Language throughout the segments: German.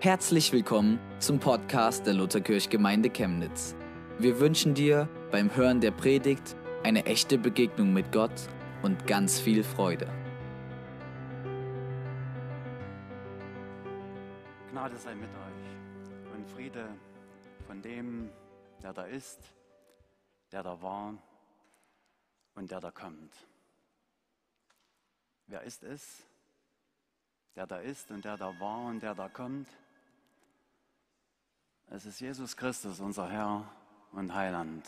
Herzlich willkommen zum Podcast der Lutherkirchgemeinde Chemnitz. Wir wünschen dir beim Hören der Predigt eine echte Begegnung mit Gott und ganz viel Freude. Gnade sei mit euch und Friede von dem, der da ist, der da war und der da kommt. Wer ist es, der da ist und der da war und der da kommt? Es ist Jesus Christus, unser Herr und Heiland.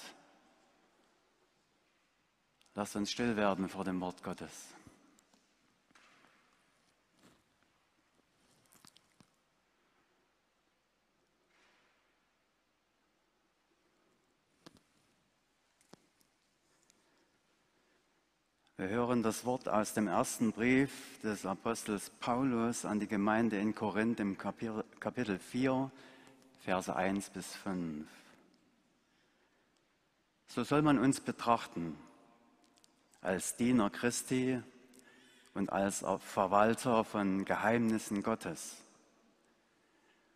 Lasst uns still werden vor dem Wort Gottes. Wir hören das Wort aus dem ersten Brief des Apostels Paulus an die Gemeinde in Korinth im Kapitel 4, Verse 1 bis 5. So soll man uns betrachten als Diener Christi und als Verwalter von Geheimnissen Gottes.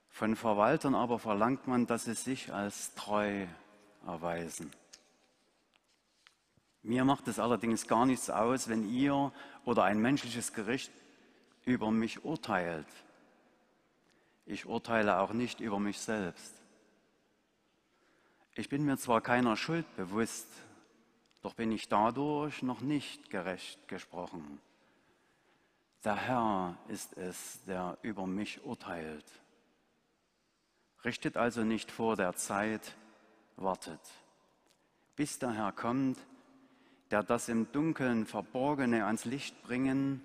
Von Verwaltern aber verlangt man, dass sie sich als treu erweisen. Mir macht es allerdings gar nichts aus, wenn ihr oder ein menschliches Gericht über mich urteilt. Ich urteile auch nicht über mich selbst. Ich bin mir zwar keiner Schuld bewusst, doch bin ich dadurch noch nicht gerecht gesprochen. Der Herr ist es, der über mich urteilt. Richtet also nicht vor der Zeit, wartet, bis der Herr kommt, der das im Dunkeln Verborgene ans Licht bringen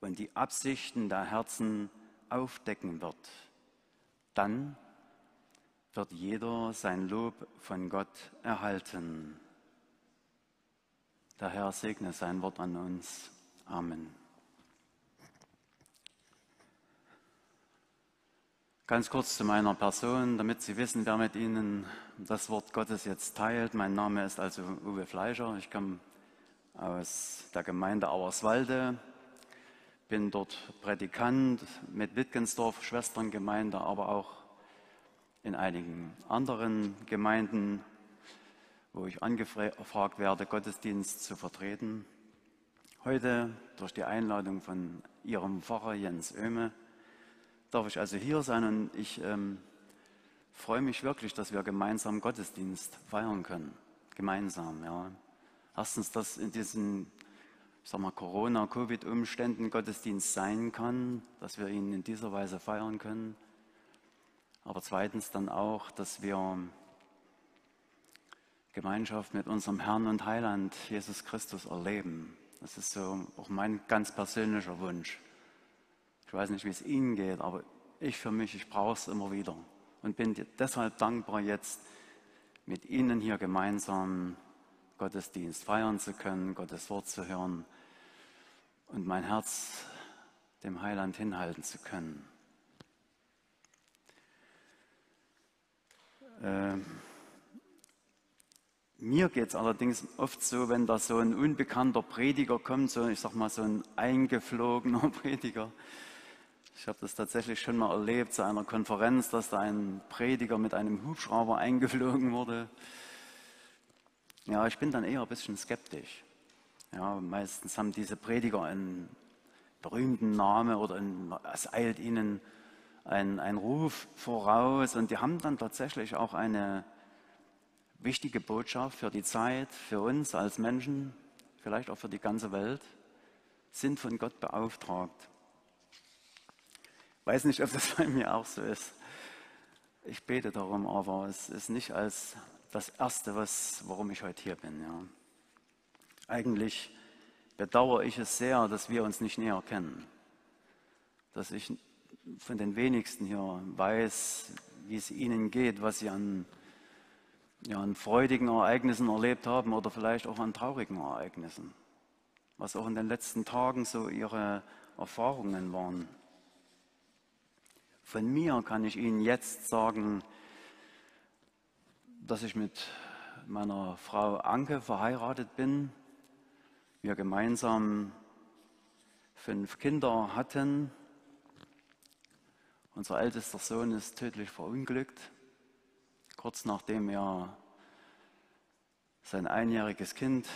und die Absichten der Herzen aufdecken wird, dann wird jeder sein Lob von Gott erhalten. Der Herr segne sein Wort an uns. Amen. Ganz kurz zu meiner Person, damit Sie wissen, wer mit Ihnen das Wort Gottes jetzt teilt. Mein Name ist also Uwe Fleischer. Ich komme aus der Gemeinde Auerswalde, bin dort Predikant mit Wittgensdorf, Schwesterngemeinde, aber auch in einigen anderen Gemeinden, wo ich angefragt werde, Gottesdienst zu vertreten. Heute durch die Einladung von Ihrem Pfarrer Jens Oehme darf ich also hier sein und ich ähm, freue mich wirklich, dass wir gemeinsam Gottesdienst feiern können. Gemeinsam, ja. Erstens, dass in diesen sag mal, Corona, Covid-Umständen Gottesdienst sein kann, dass wir ihn in dieser Weise feiern können. Aber zweitens dann auch, dass wir Gemeinschaft mit unserem Herrn und Heiland Jesus Christus erleben. Das ist so auch mein ganz persönlicher Wunsch. Ich weiß nicht, wie es Ihnen geht, aber ich für mich, ich brauche es immer wieder und bin deshalb dankbar, jetzt mit Ihnen hier gemeinsam Gottesdienst feiern zu können, Gottes Wort zu hören und mein Herz dem Heiland hinhalten zu können. Äh, mir geht es allerdings oft so, wenn da so ein unbekannter Prediger kommt, so ich sag mal so ein eingeflogener Prediger. Ich habe das tatsächlich schon mal erlebt zu einer Konferenz, dass da ein Prediger mit einem Hubschrauber eingeflogen wurde. Ja, ich bin dann eher ein bisschen skeptisch. Ja, meistens haben diese Prediger einen berühmten Namen oder ein, es eilt ihnen ein, ein Ruf voraus und die haben dann tatsächlich auch eine wichtige Botschaft für die Zeit, für uns als Menschen, vielleicht auch für die ganze Welt, sind von Gott beauftragt. Ich weiß nicht, ob das bei mir auch so ist. Ich bete darum, aber es ist nicht als das Erste, was, warum ich heute hier bin. Ja. Eigentlich bedauere ich es sehr, dass wir uns nicht näher kennen. Dass ich von den wenigsten hier weiß, wie es ihnen geht, was sie an, ja, an freudigen Ereignissen erlebt haben oder vielleicht auch an traurigen Ereignissen. Was auch in den letzten Tagen so ihre Erfahrungen waren. Von mir kann ich Ihnen jetzt sagen, dass ich mit meiner Frau Anke verheiratet bin. Wir gemeinsam fünf Kinder hatten Unser ältester Sohn ist tödlich verunglückt, kurz nachdem er sein einjähriges Kind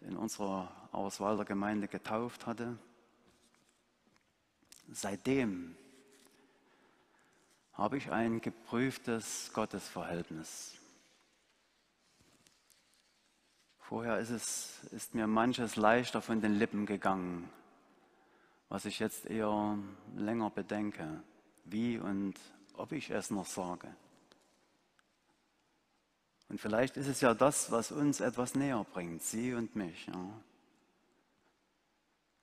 in unserer Auerswalder Gemeinde getauft hatte. Seitdem habe ich ein geprüftes Gottesverhältnis. Vorher ist, es, ist mir manches leichter von den Lippen gegangen, was ich jetzt eher länger bedenke, wie und ob ich es noch sage. Und vielleicht ist es ja das, was uns etwas näher bringt, Sie und mich. Ja.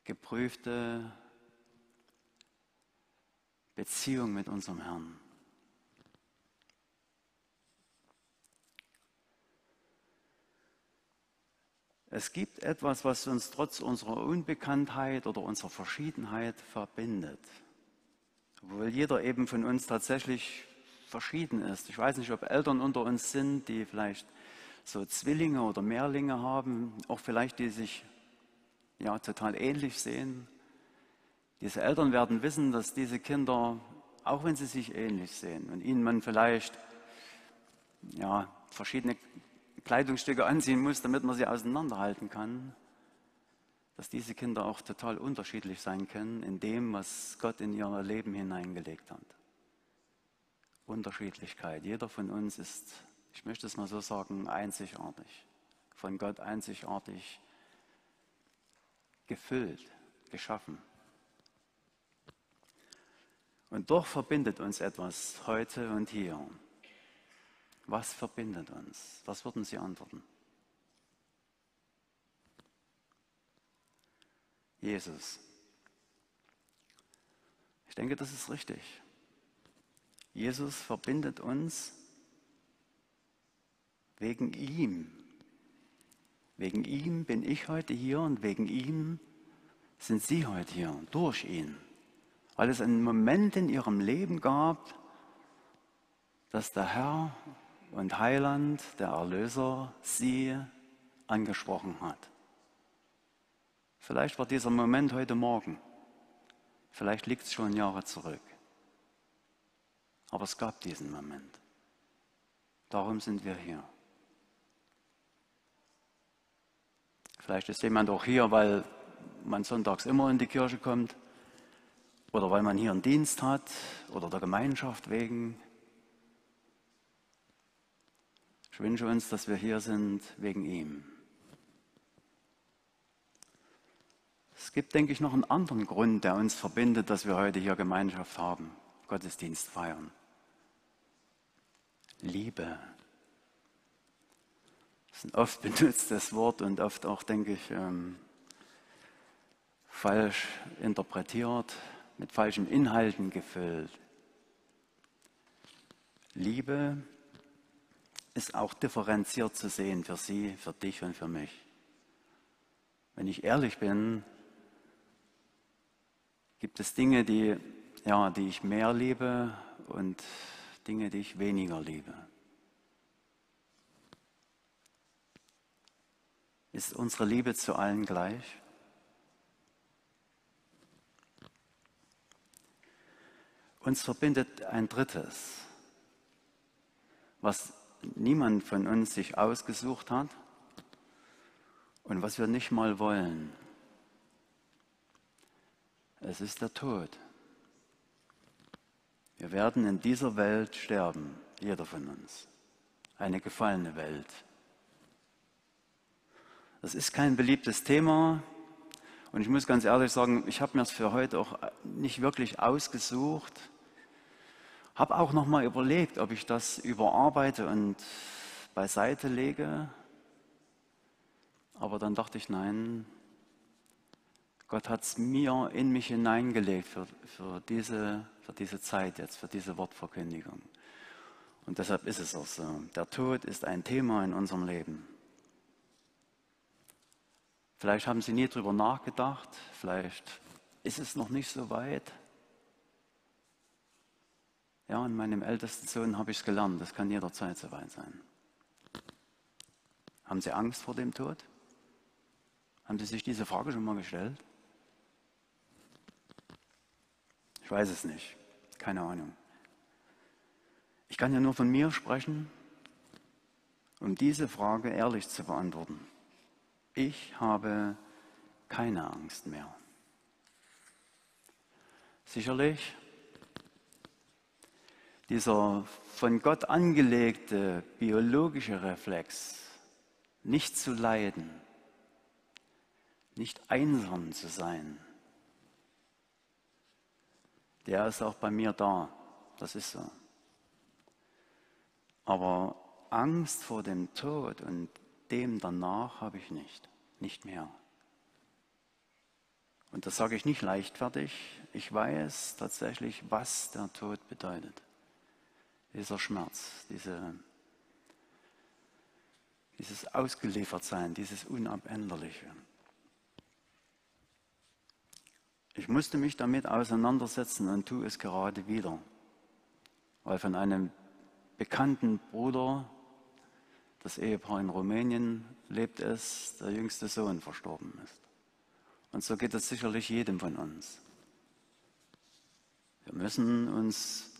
Geprüfte Beziehung mit unserem Herrn. Es gibt etwas, was uns trotz unserer Unbekanntheit oder unserer Verschiedenheit verbindet. Obwohl jeder eben von uns tatsächlich verschieden ist. Ich weiß nicht, ob Eltern unter uns sind, die vielleicht so Zwillinge oder Mehrlinge haben, auch vielleicht die sich ja total ähnlich sehen. Diese Eltern werden wissen, dass diese Kinder, auch wenn sie sich ähnlich sehen und ihnen man vielleicht ja, verschiedene Kleidungsstücke anziehen muss, damit man sie auseinanderhalten kann, dass diese Kinder auch total unterschiedlich sein können in dem, was Gott in ihr Leben hineingelegt hat. Unterschiedlichkeit. Jeder von uns ist, ich möchte es mal so sagen, einzigartig. Von Gott einzigartig gefüllt, geschaffen. Und doch verbindet uns etwas heute und hier. Was verbindet uns? Was würden Sie antworten? Jesus. Ich denke, das ist richtig. Jesus verbindet uns wegen ihm. Wegen ihm bin ich heute hier und wegen ihm sind Sie heute hier, durch ihn. Weil es einen Moment in Ihrem Leben gab, dass der Herr und Heiland, der Erlöser, sie angesprochen hat. Vielleicht war dieser Moment heute Morgen, vielleicht liegt es schon Jahre zurück. Aber es gab diesen Moment. Darum sind wir hier. Vielleicht ist jemand auch hier, weil man sonntags immer in die Kirche kommt oder weil man hier einen Dienst hat oder der Gemeinschaft wegen Ich wünsche uns, dass wir hier sind wegen ihm. Es gibt, denke ich, noch einen anderen Grund, der uns verbindet, dass wir heute hier Gemeinschaft haben, Gottesdienst feiern. Liebe. Das ist ein oft benutztes Wort und oft auch, denke ich, ähm, falsch interpretiert, mit falschen Inhalten gefüllt. Liebe ist auch differenziert zu sehen für Sie, für dich und für mich. Wenn ich ehrlich bin, gibt es Dinge, die, ja, die ich mehr liebe und Dinge, die ich weniger liebe. Ist unsere Liebe zu allen gleich? Uns verbindet ein drittes, was niemand von uns sich ausgesucht hat und was wir nicht mal wollen. Es ist der Tod. Wir werden in dieser Welt sterben, jeder von uns. Eine gefallene Welt. Das ist kein beliebtes Thema. Und ich muss ganz ehrlich sagen, ich habe mir es für heute auch nicht wirklich ausgesucht. Habe auch noch mal überlegt, ob ich das überarbeite und beiseite lege. Aber dann dachte ich, nein, Gott hat es mir in mich hineingelegt für, für, diese, für diese Zeit jetzt, für diese Wortverkündigung. Und deshalb ist es auch so. Der Tod ist ein Thema in unserem Leben. Vielleicht haben Sie nie drüber nachgedacht, vielleicht ist es noch nicht so weit. Ja, an meinem ältesten Sohn habe ich es gelernt, das kann jederzeit so weit sein. Haben Sie Angst vor dem Tod? Haben Sie sich diese Frage schon mal gestellt? Ich weiß es nicht. keine Ahnung. Ich kann ja nur von mir sprechen, um diese Frage ehrlich zu beantworten. Ich habe keine Angst mehr. Sicherlich, dieser von Gott angelegte biologische Reflex, nicht zu leiden, nicht einsam zu sein, der ist auch bei mir da. Das ist so. Aber Angst vor dem Tod und dem danach habe ich nicht, nicht mehr. Und das sage ich nicht leichtfertig. Ich weiß tatsächlich, was der Tod bedeutet. Dieser Schmerz, diese, dieses Ausgeliefertsein, dieses Unabänderliche. Ich musste mich damit auseinandersetzen und tue es gerade wieder, weil von einem bekannten Bruder, das Ehepaar in Rumänien lebt es, der jüngste Sohn verstorben ist. Und so geht es sicherlich jedem von uns. Wir müssen uns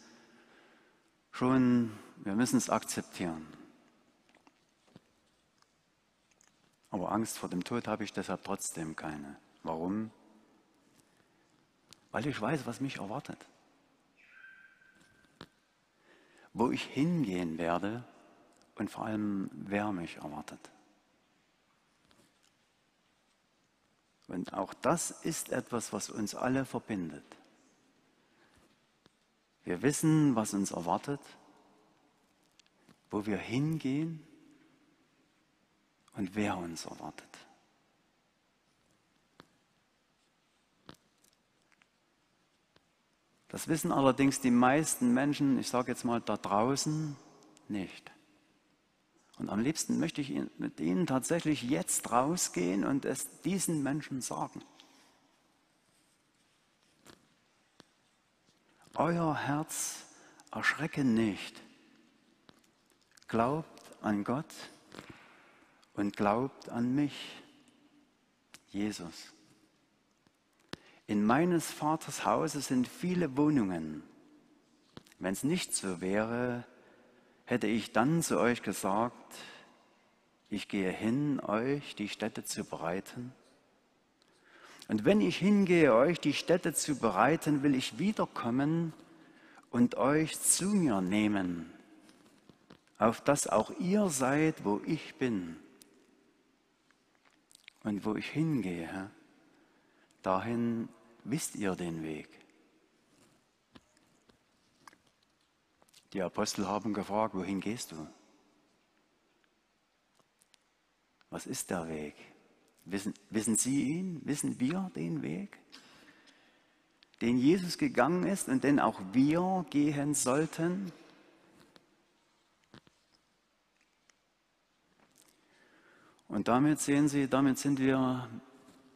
schon, wir müssen es akzeptieren. Aber Angst vor dem Tod habe ich deshalb trotzdem keine. Warum? weil ich weiß, was mich erwartet. Wo ich hingehen werde und vor allem, wer mich erwartet. Und auch das ist etwas, was uns alle verbindet. Wir wissen, was uns erwartet, wo wir hingehen und wer uns erwartet. Das wissen allerdings die meisten Menschen, ich sage jetzt mal da draußen, nicht. Und am liebsten möchte ich mit ihnen tatsächlich jetzt rausgehen und es diesen Menschen sagen. Euer Herz erschrecke nicht. Glaubt an Gott und glaubt an mich, Jesus. In meines Vaters Hause sind viele Wohnungen. Wenn es nicht so wäre, hätte ich dann zu euch gesagt, ich gehe hin, euch die Städte zu bereiten. Und wenn ich hingehe, euch die Städte zu bereiten, will ich wiederkommen und euch zu mir nehmen, auf dass auch ihr seid, wo ich bin. Und wo ich hingehe, dahin wisst ihr den Weg. Die Apostel haben gefragt, wohin gehst du? Was ist der Weg? Wissen, wissen Sie ihn? Wissen wir den Weg? Den Jesus gegangen ist und den auch wir gehen sollten? Und damit sehen Sie, damit sind wir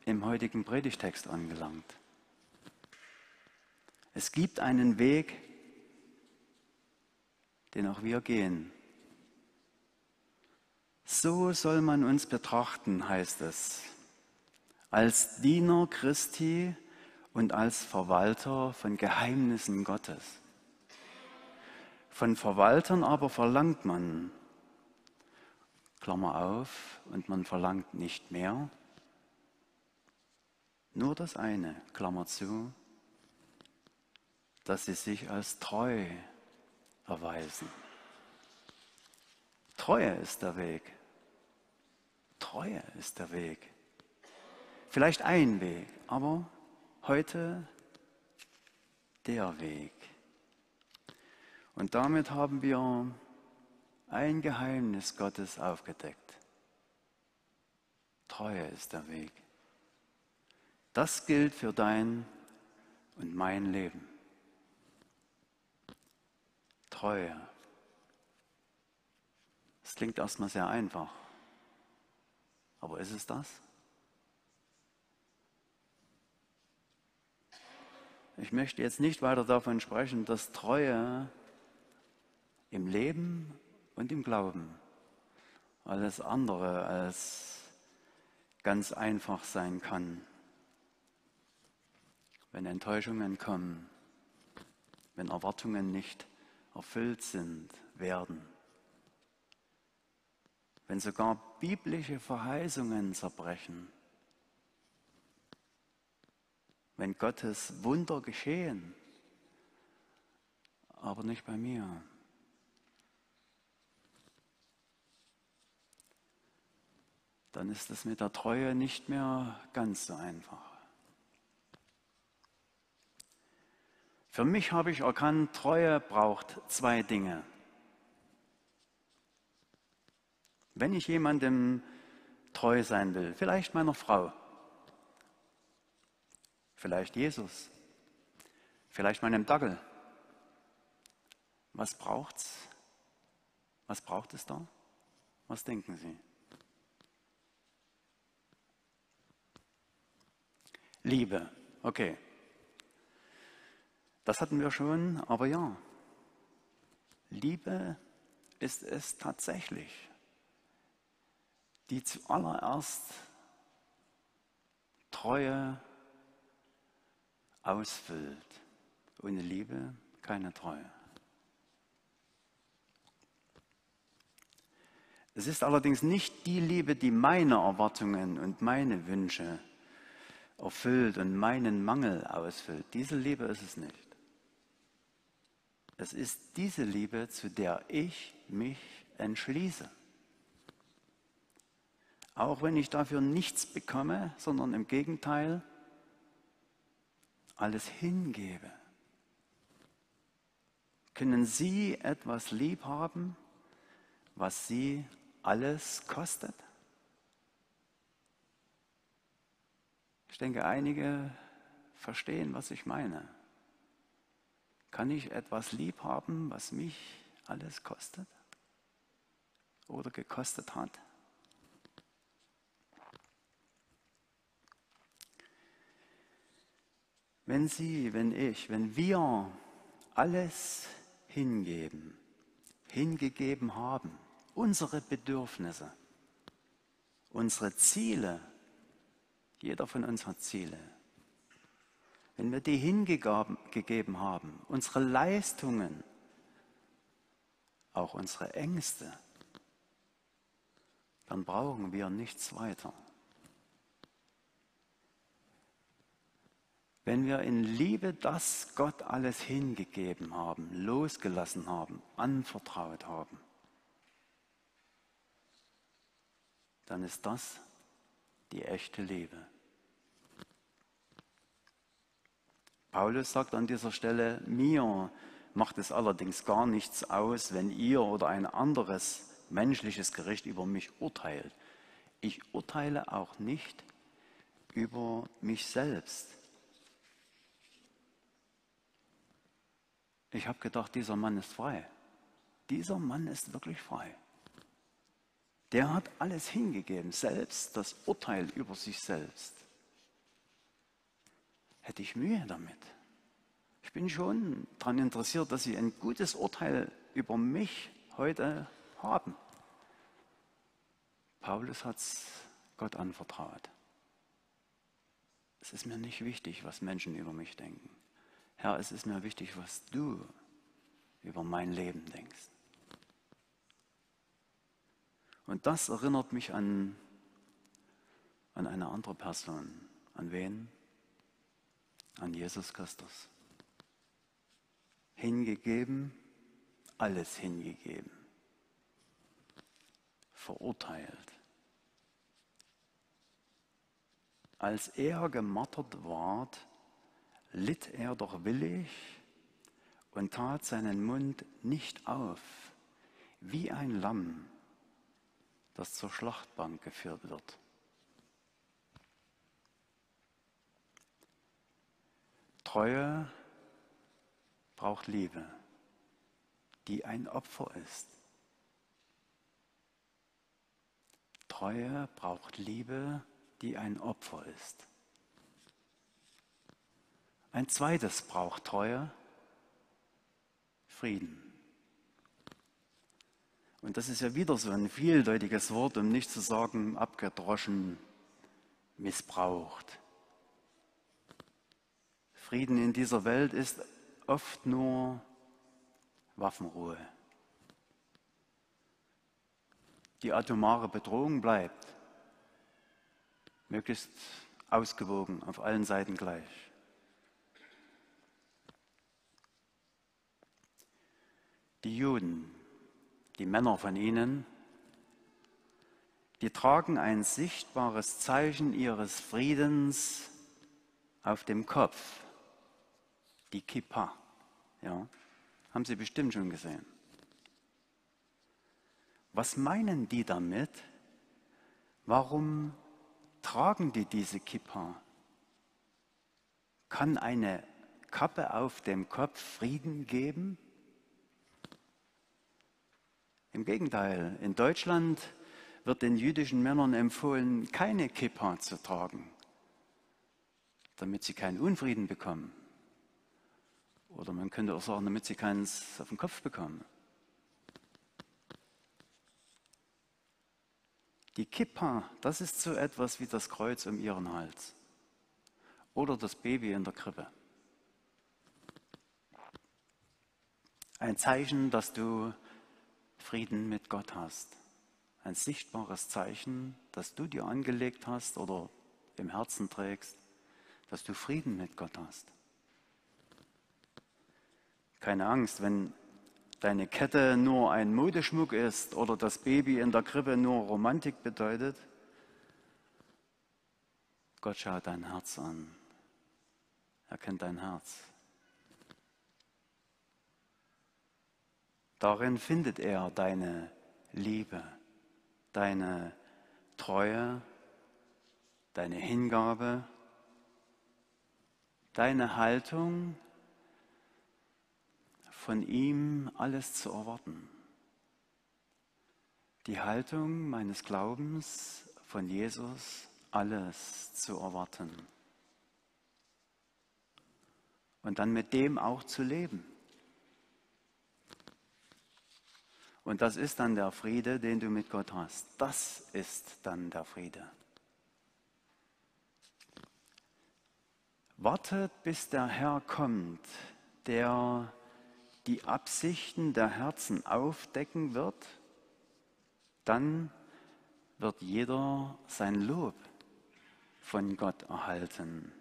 im heutigen Predigtext angelangt. Es gibt einen Weg, den auch wir gehen. So soll man uns betrachten, heißt es, als Diener Christi und als Verwalter von Geheimnissen Gottes. Von Verwaltern aber verlangt man, Klammer auf, und man verlangt nicht mehr, nur das eine, Klammer zu, dass sie sich als treu erweisen. Treue ist der Weg. Treue ist der Weg. Vielleicht ein Weg, aber heute der Weg. Und damit haben wir ein Geheimnis Gottes aufgedeckt. Treue ist der Weg. Das gilt für dein und mein Leben. Treue. Das klingt erstmal sehr einfach. Aber ist es das? Ich möchte jetzt nicht weiter davon sprechen, dass Treue im Leben und im Glauben alles andere als ganz einfach sein kann. Wenn Enttäuschungen kommen, wenn Erwartungen nicht erfüllt sind, werden. Wenn sogar biblische Verheißungen zerbrechen. Wenn Gottes Wunder geschehen, aber nicht bei mir. Dann ist es mit der Treue nicht mehr ganz so einfach. Für mich habe ich erkannt, Treue braucht zwei Dinge. Wenn ich jemandem treu sein will, vielleicht meiner Frau, vielleicht Jesus, vielleicht meinem Dackel, was braucht's? Was braucht es da? Was denken Sie? Liebe, okay. Das hatten wir schon, aber ja, Liebe ist es tatsächlich, die zuallererst Treue ausfüllt. Ohne Liebe keine Treue. Es ist allerdings nicht die Liebe, die meine Erwartungen und meine Wünsche erfüllt und meinen Mangel ausfüllt. Diese Liebe ist es nicht. Es ist diese Liebe, zu der ich mich entschließe. Auch wenn ich dafür nichts bekomme, sondern im Gegenteil alles hingebe. Können Sie etwas lieb haben, was Sie alles kostet? Ich denke, einige verstehen, was ich meine. Kann ich etwas lieb haben, was mich alles kostet oder gekostet hat? Wenn Sie, wenn ich, wenn wir alles hingeben, hingegeben haben, unsere Bedürfnisse, unsere Ziele, jeder von uns hat Ziele, wenn wir die hingegeben haben, unsere Leistungen, auch unsere Ängste, dann brauchen wir nichts weiter. Wenn wir in Liebe das Gott alles hingegeben haben, losgelassen haben, anvertraut haben, dann ist das die echte Liebe. Paulus sagt an dieser Stelle, mir macht es allerdings gar nichts aus, wenn ihr oder ein anderes menschliches Gericht über mich urteilt. Ich urteile auch nicht über mich selbst. Ich habe gedacht, dieser Mann ist frei. Dieser Mann ist wirklich frei. Der hat alles hingegeben, selbst das Urteil über sich selbst hätte ich Mühe damit. Ich bin schon daran interessiert, dass Sie ein gutes Urteil über mich heute haben. Paulus hat es Gott anvertraut. Es ist mir nicht wichtig, was Menschen über mich denken. Herr, es ist mir wichtig, was du über mein Leben denkst. Und das erinnert mich an, an eine andere Person. An wen? an Jesus Christus. Hingegeben, alles hingegeben. Verurteilt. Als er gemartert ward, litt er doch willig und tat seinen Mund nicht auf, wie ein Lamm, das zur Schlachtbank geführt wird. Treue braucht Liebe, die ein Opfer ist. Treue braucht Liebe, die ein Opfer ist. Ein zweites braucht Treue, Frieden. Und das ist ja wieder so ein vieldeutiges Wort, um nicht zu sagen abgedroschen, missbraucht. Frieden in dieser Welt ist oft nur Waffenruhe. Die atomare Bedrohung bleibt, möglichst ausgewogen, auf allen Seiten gleich. Die Juden, die Männer von ihnen, die tragen ein sichtbares Zeichen ihres Friedens auf dem Kopf, die Kippa. Ja, haben Sie bestimmt schon gesehen. Was meinen die damit? Warum tragen die diese Kippa? Kann eine Kappe auf dem Kopf Frieden geben? Im Gegenteil, in Deutschland wird den jüdischen Männern empfohlen, keine Kippa zu tragen, damit sie keinen Unfrieden bekommen. Oder man könnte auch sagen, damit sie keins auf den Kopf bekommen. Die Kippa, das ist so etwas wie das Kreuz um ihren Hals. Oder das Baby in der Krippe. Ein Zeichen, dass du Frieden mit Gott hast. Ein sichtbares Zeichen, das du dir angelegt hast oder im Herzen trägst, dass du Frieden mit Gott hast. Keine Angst, wenn deine Kette nur ein Modeschmuck ist oder das Baby in der Krippe nur Romantik bedeutet. Gott schaut dein Herz an. Er kennt dein Herz. Darin findet er deine Liebe, deine Treue, deine Hingabe, deine Haltung, von ihm alles zu erwarten. Die Haltung meines Glaubens von Jesus alles zu erwarten. Und dann mit dem auch zu leben. Und das ist dann der Friede, den du mit Gott hast. Das ist dann der Friede. Wartet, bis der Herr kommt, der die Absichten der Herzen aufdecken wird, dann wird jeder sein Lob von Gott erhalten.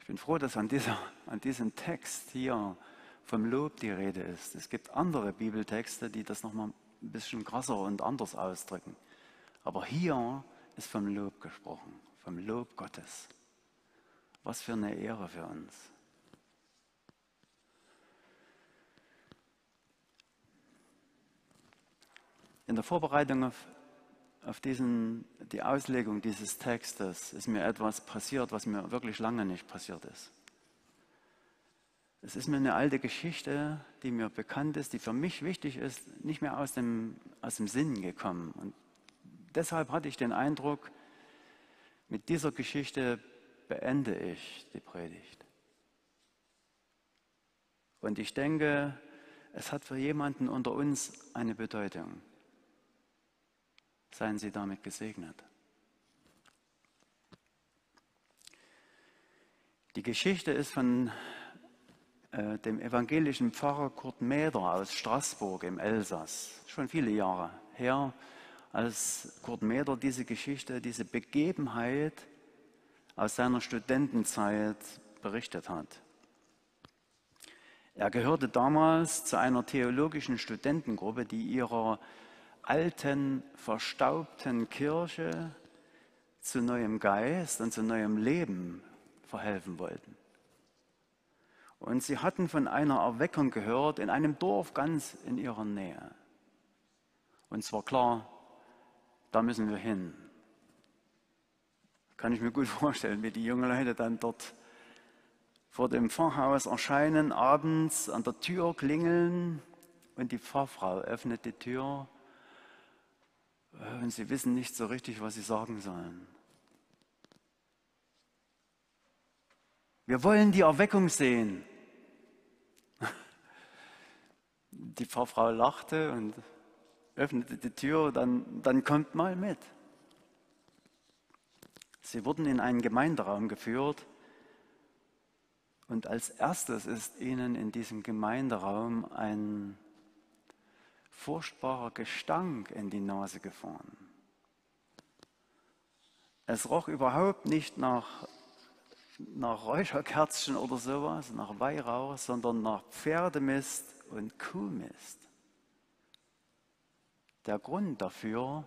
Ich bin froh, dass an, dieser, an diesem Text hier vom Lob die Rede ist. Es gibt andere Bibeltexte, die das nochmal ein bisschen krasser und anders ausdrücken. Aber hier ist vom Lob gesprochen, vom Lob Gottes. Was für eine Ehre für uns. In der Vorbereitung auf, auf diesen, die Auslegung dieses Textes ist mir etwas passiert, was mir wirklich lange nicht passiert ist. Es ist mir eine alte Geschichte, die mir bekannt ist, die für mich wichtig ist, nicht mehr aus dem, aus dem Sinn gekommen. Und deshalb hatte ich den Eindruck, mit dieser Geschichte beende ich die Predigt. Und ich denke, es hat für jemanden unter uns eine Bedeutung. Seien Sie damit gesegnet. Die Geschichte ist von äh, dem evangelischen Pfarrer Kurt Mäder aus Straßburg im Elsass. Schon viele Jahre her, als Kurt Mäder diese Geschichte, diese Begebenheit aus seiner Studentenzeit berichtet hat. Er gehörte damals zu einer theologischen Studentengruppe, die ihrer alten, verstaubten Kirche zu neuem Geist und zu neuem Leben verhelfen wollten. Und sie hatten von einer Erweckung gehört in einem Dorf ganz in ihrer Nähe. Und es war klar, da müssen wir hin. Kann ich mir gut vorstellen, wie die jungen Leute dann dort vor dem Pfarrhaus erscheinen, abends an der Tür klingeln und die Pfarrfrau öffnet die Tür und sie wissen nicht so richtig, was sie sagen sollen. Wir wollen die Erweckung sehen. Die Pfarrfrau lachte und öffnete die Tür, dann, dann kommt mal mit. Sie wurden in einen Gemeinderaum geführt Und als erstes ist ihnen in diesem Gemeinderaum ein furchtbarer Gestank in die Nase gefahren. Es roch überhaupt nicht nach, nach Räucherkerzchen oder sowas, nach Weihrauch, sondern nach Pferdemist und Kuhmist. Der Grund dafür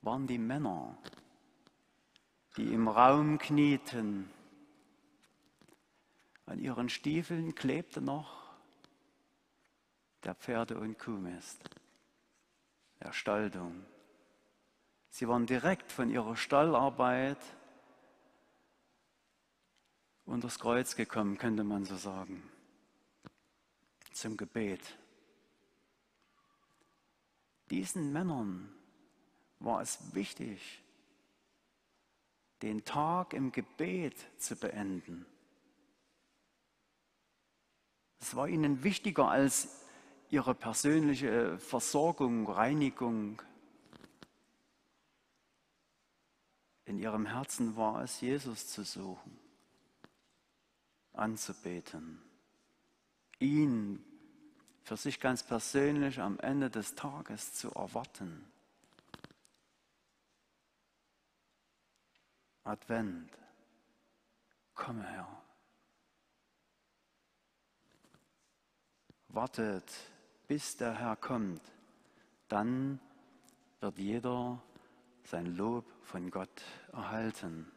waren die Männer, die im Raum knieten. An ihren Stiefeln klebte noch der Pferde- und Kuhmist, der Staldung. Sie waren direkt von ihrer Stallarbeit unters Kreuz gekommen, könnte man so sagen, zum Gebet. Diesen Männern war es wichtig, den Tag im Gebet zu beenden. Es war ihnen wichtiger als ihre persönliche Versorgung, Reinigung. In ihrem Herzen war es, Jesus zu suchen, anzubeten, ihn für sich ganz persönlich am Ende des Tages zu erwarten. Advent, komme her. Wartet, bis der Herr kommt, dann wird jeder sein Lob von Gott erhalten.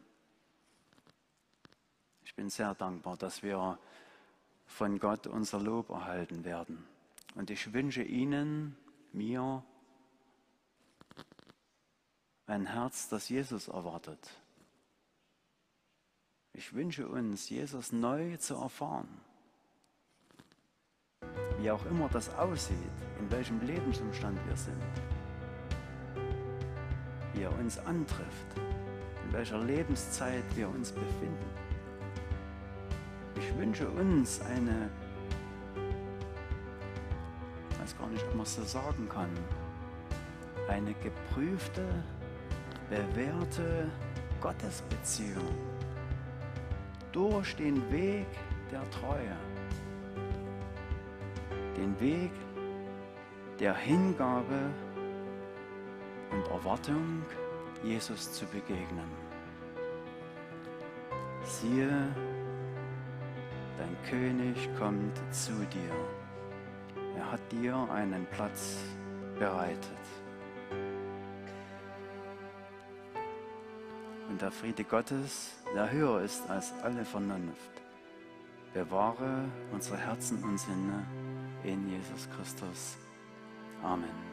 Ich bin sehr dankbar, dass wir von Gott unser Lob erhalten werden. Und ich wünsche Ihnen, mir, ein Herz, das Jesus erwartet. Ich wünsche uns, Jesus neu zu erfahren. Wie auch immer das aussieht, in welchem Lebensumstand wir sind. Wie er uns antrifft, in welcher Lebenszeit wir uns befinden. Ich wünsche uns eine, ich weiß gar nicht, ob man es so sagen kann, eine geprüfte, bewährte Gottesbeziehung durch den Weg der Treue, den Weg der Hingabe und Erwartung, Jesus zu begegnen. Siehe, König kommt zu dir. Er hat dir einen Platz bereitet. Und der Friede Gottes, der höher ist als alle Vernunft, bewahre unsere Herzen und Sinne in Jesus Christus. Amen.